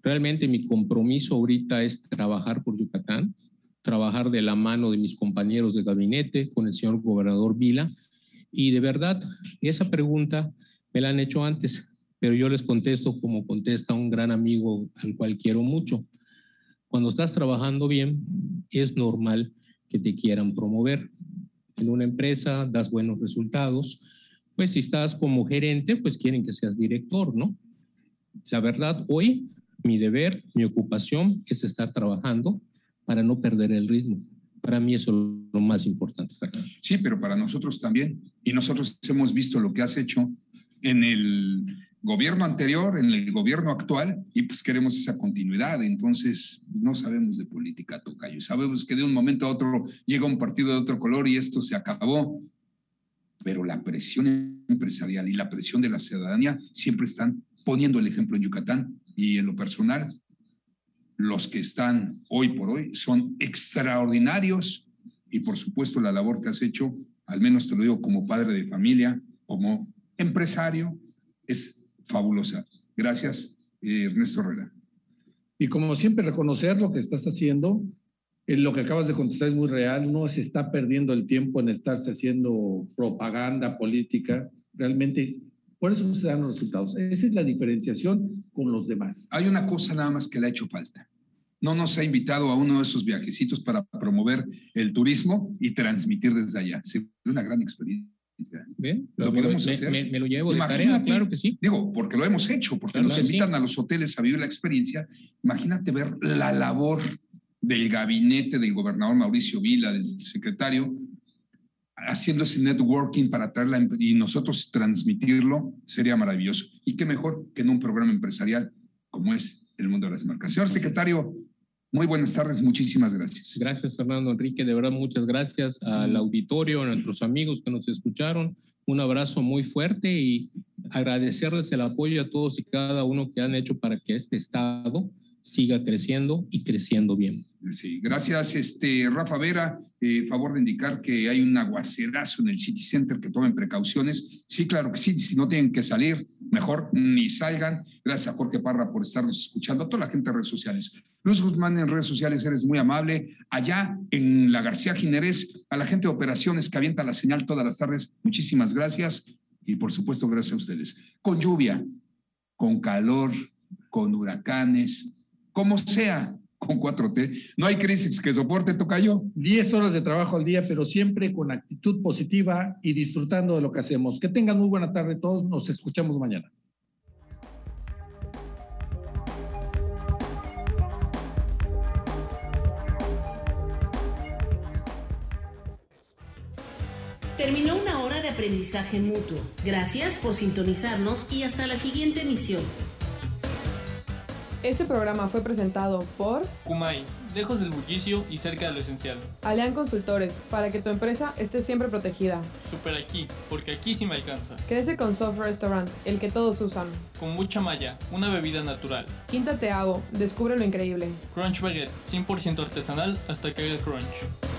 Realmente mi compromiso ahorita es trabajar por Yucatán, trabajar de la mano de mis compañeros de gabinete con el señor gobernador Vila. Y de verdad, esa pregunta me la han hecho antes, pero yo les contesto como contesta un gran amigo al cual quiero mucho. Cuando estás trabajando bien, es normal que te quieran promover. En una empresa das buenos resultados, pues si estás como gerente, pues quieren que seas director, ¿no? La verdad, hoy mi deber, mi ocupación es estar trabajando para no perder el ritmo. Para mí eso es lo más importante. Sí, pero para nosotros también. Y nosotros hemos visto lo que has hecho en el gobierno anterior, en el gobierno actual, y pues queremos esa continuidad. Entonces, no sabemos de política, Tocayo. Sabemos que de un momento a otro llega un partido de otro color y esto se acabó. Pero la presión empresarial y la presión de la ciudadanía siempre están poniendo el ejemplo en Yucatán. Y en lo personal, los que están hoy por hoy son extraordinarios y por supuesto la labor que has hecho, al menos te lo digo como padre de familia, como empresario, es fabulosa. Gracias, eh, Ernesto Herrera. Y como siempre, reconocer lo que estás haciendo, eh, lo que acabas de contestar es muy real, no se está perdiendo el tiempo en estarse haciendo propaganda política, realmente por eso se dan los resultados. Esa es la diferenciación con los demás. Hay una cosa nada más que le ha hecho falta. No nos ha invitado a uno de esos viajecitos para promover el turismo y transmitir desde allá. Sería una gran experiencia. ¿Ven? Lo Me- podemos me- hacer. me- me lo llevo de tarea, claro que sí. Digo, porque lo hemos hecho, porque Claro nos sí. invitan a los hoteles a vivir la experiencia. Imagínate ver la labor del gabinete del gobernador Mauricio Vila, del secretario, haciendo ese networking para traerla y nosotros transmitirlo, sería maravilloso. Y qué mejor que en un programa empresarial como es el mundo de las marcas. Señor secretario, muy buenas tardes, muchísimas gracias. Gracias, Fernando Enrique. De verdad, muchas gracias al auditorio, a nuestros amigos que nos escucharon. Un abrazo muy fuerte y agradecerles el apoyo a todos y cada uno que han hecho para que este Estado siga creciendo y creciendo bien. Gracias, este, Rafa Vera. Eh, favor de indicar que hay un aguacerazo en el City Center, que tomen precauciones. Sí, claro que sí, si no tienen que salir, mejor ni salgan. Gracias a Jorge Parra por estarnos escuchando, a toda la gente en redes sociales. Luis Guzmán en redes sociales, eres muy amable. Allá en la García Ginerés, a la gente de operaciones que avienta la señal todas las tardes, muchísimas gracias. Y por supuesto, gracias a ustedes. Con lluvia, con calor, con huracanes, como sea, con 4T. No hay crisis que soporte, Tocayo. 10 horas de trabajo al día, pero siempre con actitud positiva y disfrutando de lo que hacemos. Que tengan muy buena tarde todos. Nos escuchamos mañana. Terminó una hora de aprendizaje mutuo. Gracias por sintonizarnos y hasta la siguiente emisión. Este programa fue presentado por Kumai, lejos del bullicio y cerca de lo esencial. Alian Consultores, para que tu empresa esté siempre protegida. Super aquí, porque aquí sí me alcanza. Crece con Soft Restaurant, el que todos usan. Con mucha malla, una bebida natural. Quinta Te Hago, descubre lo increíble. Crunch Baguette, 100% artesanal hasta que haga crunch.